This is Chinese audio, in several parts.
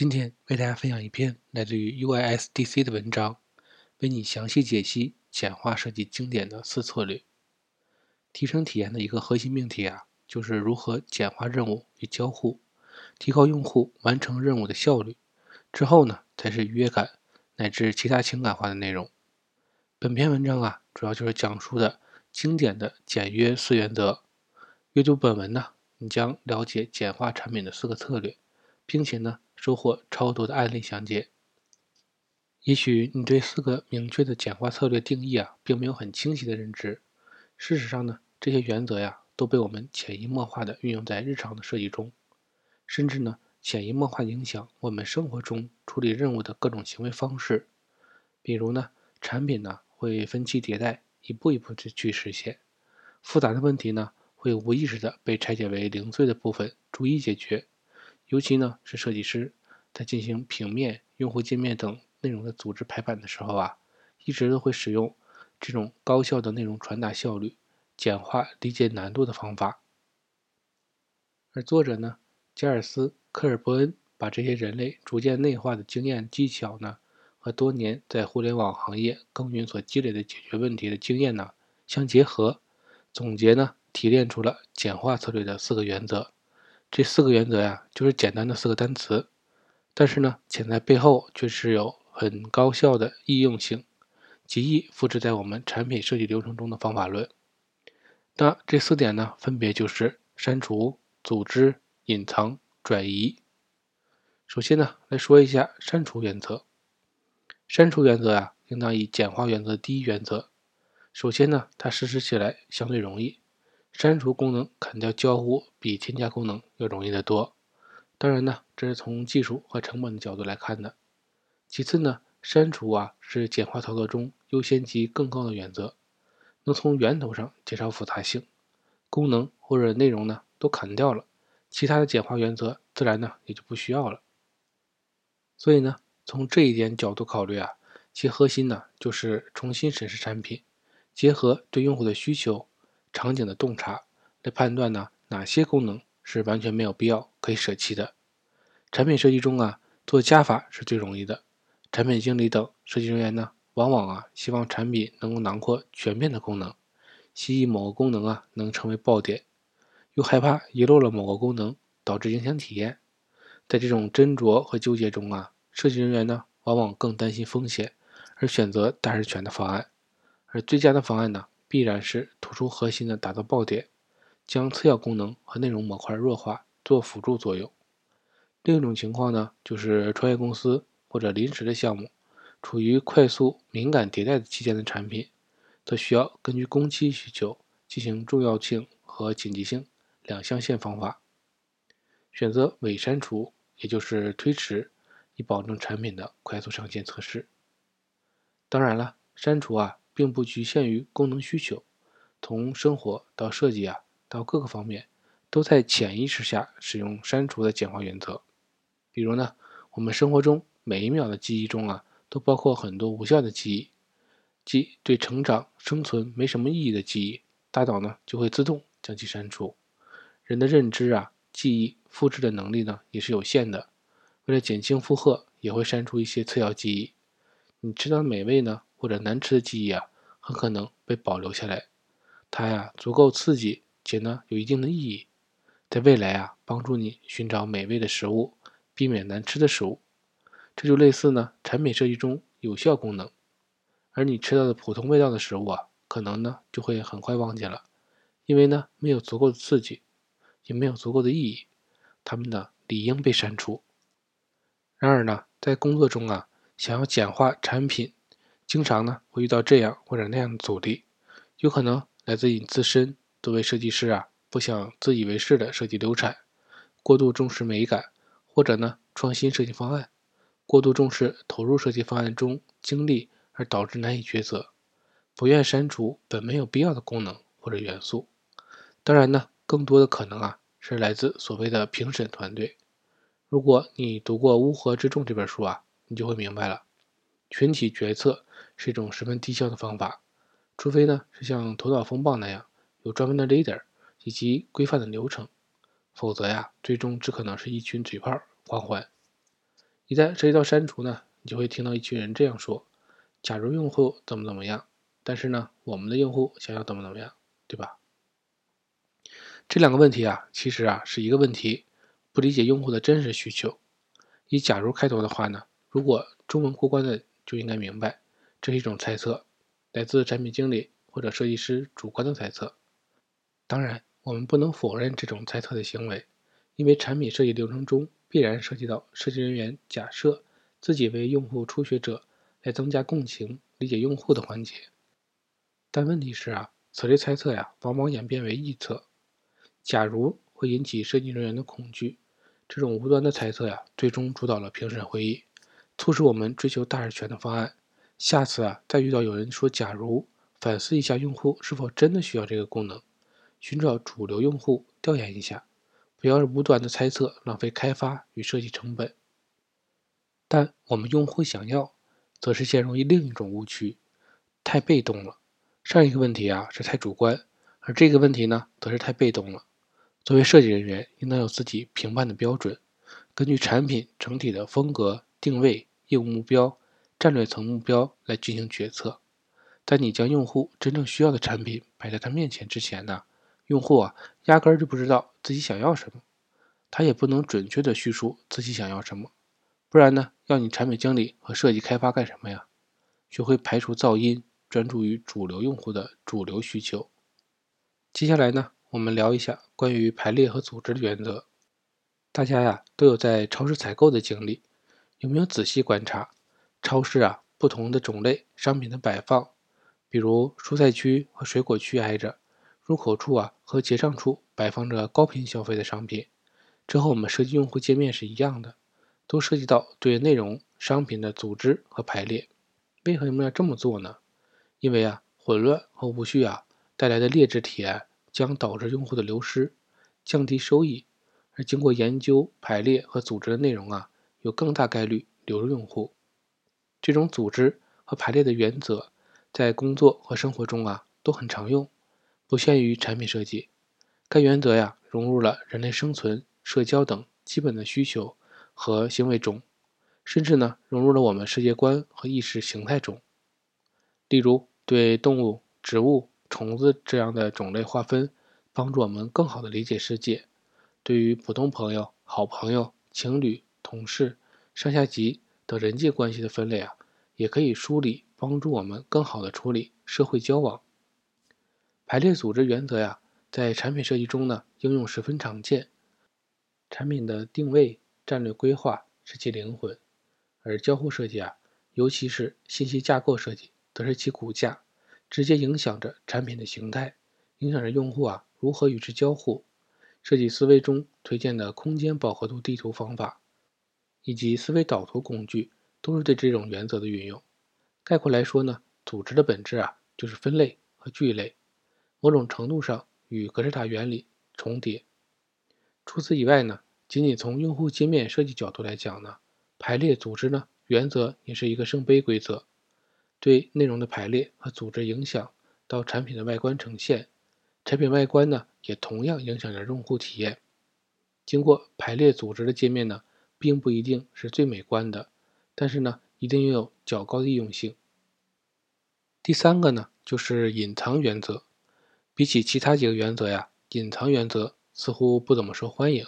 今天为大家分享一篇来自于 UISDC 的文章，为你详细解析简化设计经典的四策略。提升体验的一个核心命题啊，就是如何简化任务与交互，提高用户完成任务的效率。之后呢，才是愉悦感乃至其他情感化的内容。本篇文章啊，主要就是讲述的经典的简约四原则。阅读本文呢，你将了解简化产品的四个策略，并且呢。收获超多的案例详解。也许你对四个明确的简化策略定义啊，并没有很清晰的认知。事实上呢，这些原则呀，都被我们潜移默化的运用在日常的设计中，甚至呢，潜移默化影响我们生活中处理任务的各种行为方式。比如呢，产品呢会分期迭代，一步一步的去实现；复杂的问题呢，会无意识的被拆解为零碎的部分，逐一解决。尤其呢是设计师在进行平面、用户界面等内容的组织排版的时候啊，一直都会使用这种高效的内容传达效率、简化理解难度的方法。而作者呢，加尔斯·科尔伯恩把这些人类逐渐内化的经验技巧呢，和多年在互联网行业耕耘所积累的解决问题的经验呢相结合，总结呢提炼出了简化策略的四个原则。这四个原则呀，就是简单的四个单词，但是呢，潜在背后却是有很高效的易用性，极易复制在我们产品设计流程中的方法论。那这四点呢，分别就是删除、组织、隐藏、转移。首先呢，来说一下删除原则。删除原则啊，应当以简化原则第一原则。首先呢，它实施起来相对容易。删除功能、砍掉交互比添加功能要容易得多。当然呢，这是从技术和成本的角度来看的。其次呢，删除啊是简化操作中优先级更高的原则，能从源头上减少复杂性，功能或者内容呢都砍掉了，其他的简化原则自然呢也就不需要了。所以呢，从这一点角度考虑啊，其核心呢就是重新审视产品，结合对用户的需求。场景的洞察来判断呢，哪些功能是完全没有必要可以舍弃的。产品设计中啊，做加法是最容易的。产品经理等设计人员呢，往往啊希望产品能够囊括全面的功能，希冀某个功能啊能成为爆点，又害怕遗漏了某个功能导致影响体验。在这种斟酌和纠结中啊，设计人员呢往往更担心风险，而选择大而全的方案。而最佳的方案呢？必然是突出核心的打造爆点，将次要功能和内容模块弱化，做辅助作用。另一种情况呢，就是创业公司或者临时的项目，处于快速敏感迭代的期间的产品，则需要根据工期需求进行重要性和紧急性两象限方法，选择伪删除，也就是推迟，以保证产品的快速上线测试。当然了，删除啊。并不局限于功能需求，从生活到设计啊，到各个方面，都在潜意识下使用删除的简化原则。比如呢，我们生活中每一秒的记忆中啊，都包括很多无效的记忆，即对成长、生存没什么意义的记忆，大脑呢就会自动将其删除。人的认知啊、记忆、复制的能力呢也是有限的，为了减轻负荷，也会删除一些次要记忆。你吃到美味呢？或者难吃的记忆啊，很可能被保留下来。它呀足够刺激，且呢有一定的意义，在未来啊帮助你寻找美味的食物，避免难吃的食物。这就类似呢产品设计中有效功能，而你吃到的普通味道的食物啊，可能呢就会很快忘记了，因为呢没有足够的刺激，也没有足够的意义，它们呢理应被删除。然而呢在工作中啊，想要简化产品。经常呢会遇到这样或者那样的阻力，有可能来自于你自身。作为设计师啊，不想自以为是的设计流产，过度重视美感，或者呢创新设计方案，过度重视投入设计方案中精力而导致难以抉择，不愿删除本没有必要的功能或者元素。当然呢，更多的可能啊是来自所谓的评审团队。如果你读过《乌合之众》这本书啊，你就会明白了。群体决策是一种十分低效的方法，除非呢是像头脑风暴那样有专门的 leader 以及规范的流程，否则呀，最终只可能是一群嘴炮狂欢。一旦涉及到删除呢，你就会听到一群人这样说：“假如用户怎么怎么样，但是呢，我们的用户想要怎么怎么样，对吧？”这两个问题啊，其实啊是一个问题，不理解用户的真实需求。以“假如”开头的话呢，如果中文过关的就应该明白，这是一种猜测，来自产品经理或者设计师主观的猜测。当然，我们不能否认这种猜测的行为，因为产品设计流程中必然涉及到设计人员假设自己为用户初学者来增加共情、理解用户的环节。但问题是啊，此类猜测呀，往往演变为臆测。假如会引起设计人员的恐惧，这种无端的猜测呀，最终主导了评审会议，促使我们追求大而全的方案。下次啊，再遇到有人说“假如”，反思一下用户是否真的需要这个功能，寻找主流用户，调研一下，不要无端的猜测，浪费开发与设计成本。但我们用户想要，则是陷入于另一种误区，太被动了。上一个问题啊是太主观，而这个问题呢，则是太被动了。作为设计人员，应当有自己评判的标准，根据产品整体的风格、定位、业务目标、战略层目标来进行决策。在你将用户真正需要的产品摆在他面前之前呢，用户啊压根儿就不知道自己想要什么，他也不能准确的叙述自己想要什么。不然呢，要你产品经理和设计开发干什么呀？学会排除噪音，专注于主流用户的主流需求。接下来呢？我们聊一下关于排列和组织的原则。大家呀都有在超市采购的经历，有没有仔细观察超市啊不同的种类商品的摆放？比如蔬菜区和水果区挨着，入口处啊和结账处摆放着高频消费的商品，这和我们设计用户界面是一样的，都涉及到对内容商品的组织和排列。为何我们要这么做呢？因为啊混乱和无序啊带来的劣质体验。将导致用户的流失，降低收益。而经过研究、排列和组织的内容啊，有更大概率流入用户。这种组织和排列的原则，在工作和生活中啊都很常用，不限于产品设计。该原则呀，融入了人类生存、社交等基本的需求和行为中，甚至呢，融入了我们世界观和意识形态中。例如，对动物、植物。虫子这样的种类划分，帮助我们更好的理解世界。对于普通朋友、好朋友、情侣、同事、上下级等人际关系的分类啊，也可以梳理，帮助我们更好的处理社会交往。排列组织原则呀，在产品设计中呢，应用十分常见。产品的定位、战略规划是其灵魂，而交互设计啊，尤其是信息架构设计，则是其骨架。直接影响着产品的形态，影响着用户啊如何与之交互。设计思维中推荐的空间饱和度地图方法，以及思维导图工具，都是对这种原则的运用。概括来说呢，组织的本质啊就是分类和聚类，某种程度上与格式塔原理重叠。除此以外呢，仅仅从用户界面设计角度来讲呢，排列组织呢原则也是一个圣杯规则。对内容的排列和组织影响到产品的外观呈现，产品外观呢也同样影响着用户体验。经过排列组织的界面呢，并不一定是最美观的，但是呢，一定拥有较高的易用性。第三个呢，就是隐藏原则。比起其他几个原则呀，隐藏原则似乎不怎么受欢迎，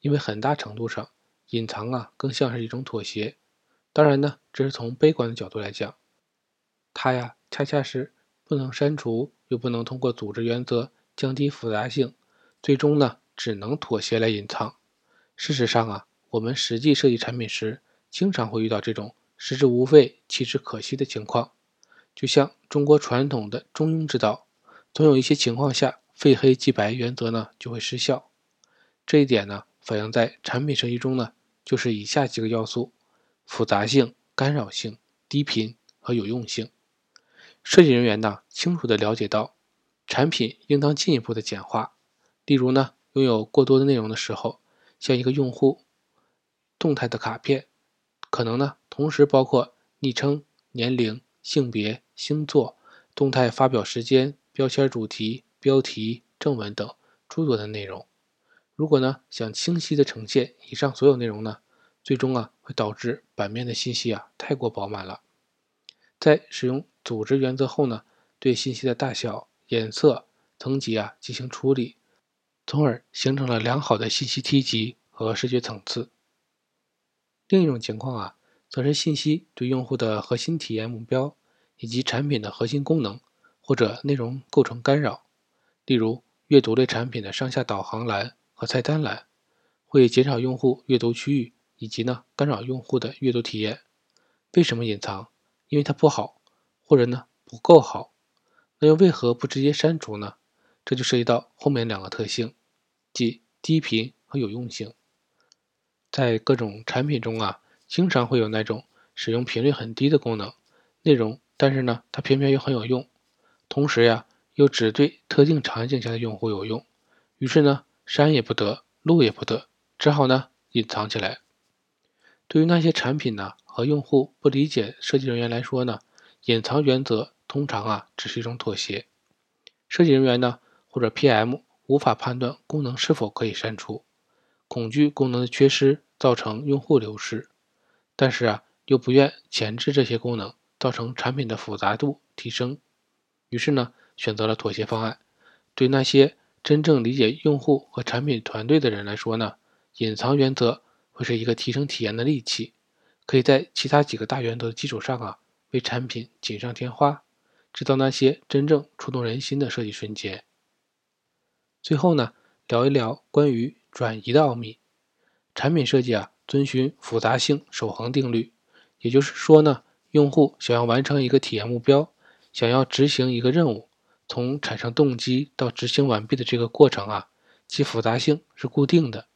因为很大程度上，隐藏啊更像是一种妥协。当然呢，这是从悲观的角度来讲。它呀，恰恰是不能删除，又不能通过组织原则降低复杂性，最终呢，只能妥协来隐藏。事实上啊，我们实际设计产品时，经常会遇到这种食之无味，弃之可惜的情况。就像中国传统的中庸之道，总有一些情况下，非黑即白原则呢就会失效。这一点呢，反映在产品设计中呢，就是以下几个要素：复杂性、干扰性、低频和有用性。设计人员呢，清楚地了解到，产品应当进一步的简化。例如呢，拥有过多的内容的时候，像一个用户动态的卡片，可能呢同时包括昵称、年龄、性别、星座、动态发表时间、标签主题、标题、正文等诸多的内容。如果呢想清晰的呈现以上所有内容呢，最终啊会导致版面的信息啊太过饱满了。在使用组织原则后呢，对信息的大小、颜色、层级啊进行处理，从而形成了良好的信息梯级和视觉层次。另一种情况啊，则是信息对用户的核心体验目标以及产品的核心功能或者内容构成干扰。例如，阅读类产品的上下导航栏和菜单栏会减少用户阅读区域，以及呢干扰用户的阅读体验。为什么隐藏？因为它不好，或者呢不够好，那又为何不直接删除呢？这就涉及到后面两个特性，即低频和有用性。在各种产品中啊，经常会有那种使用频率很低的功能内容，但是呢，它偏偏又很有用，同时呀，又只对特定场景下的用户有用，于是呢，删也不得，录也不得，只好呢隐藏起来。对于那些产品呢？和用户不理解设计人员来说呢，隐藏原则通常啊只是一种妥协。设计人员呢或者 PM 无法判断功能是否可以删除，恐惧功能的缺失造成用户流失，但是啊又不愿前置这些功能，造成产品的复杂度提升，于是呢选择了妥协方案。对那些真正理解用户和产品团队的人来说呢，隐藏原则会是一个提升体验的利器。可以在其他几个大原则的基础上啊，为产品锦上添花，制造那些真正触动人心的设计瞬间。最后呢，聊一聊关于转移的奥秘。产品设计啊，遵循复杂性守恒定律，也就是说呢，用户想要完成一个体验目标，想要执行一个任务，从产生动机到执行完毕的这个过程啊，其复杂性是固定的。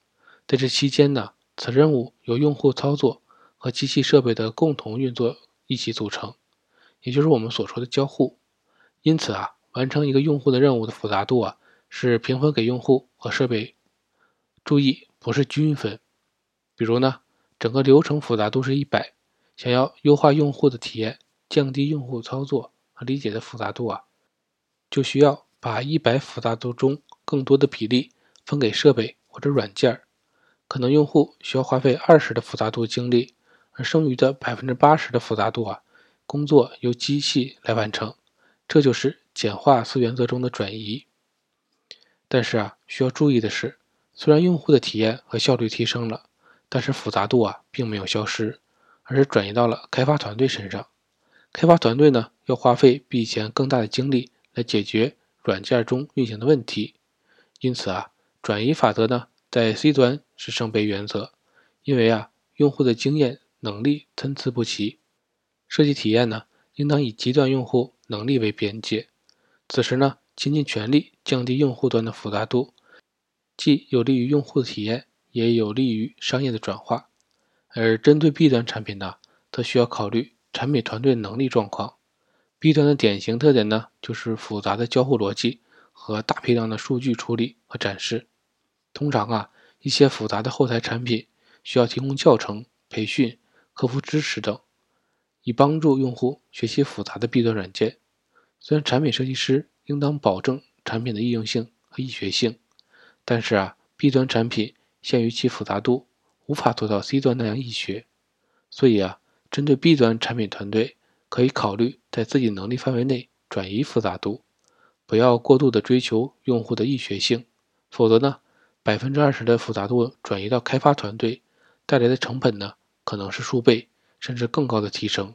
在这期间呢，此任务由用户操作。和机器设备的共同运作一起组成，也就是我们所说的交互。因此啊，完成一个用户的任务的复杂度啊，是平分给用户和设备。注意，不是均分。比如呢，整个流程复杂度是一百，想要优化用户的体验，降低用户操作和理解的复杂度啊，就需要把一百复杂度中更多的比例分给设备或者软件可能用户需要花费二十的复杂度精力。而剩余的百分之八十的复杂度啊，工作由机器来完成，这就是简化四原则中的转移。但是啊，需要注意的是，虽然用户的体验和效率提升了，但是复杂度啊并没有消失，而是转移到了开发团队身上。开发团队呢，要花费比以前更大的精力来解决软件中运行的问题。因此啊，转移法则呢，在 C 端是圣杯原则，因为啊，用户的经验。能力参差不齐，设计体验呢，应当以极端用户能力为边界。此时呢，倾尽全力降低用户端的复杂度，既有利于用户的体验，也有利于商业的转化。而针对 B 端产品呢，则需要考虑产品团队能力状况。B 端的典型特点呢，就是复杂的交互逻辑和大批量的数据处理和展示。通常啊，一些复杂的后台产品需要提供教程培训。客服支持等，以帮助用户学习复杂的 B 端软件。虽然产品设计师应当保证产品的易用性和易学性，但是啊，B 端产品限于其复杂度，无法做到 C 端那样易学。所以啊，针对 B 端产品团队，可以考虑在自己能力范围内转移复杂度，不要过度的追求用户的易学性。否则呢，百分之二十的复杂度转移到开发团队，带来的成本呢？可能是数倍甚至更高的提升。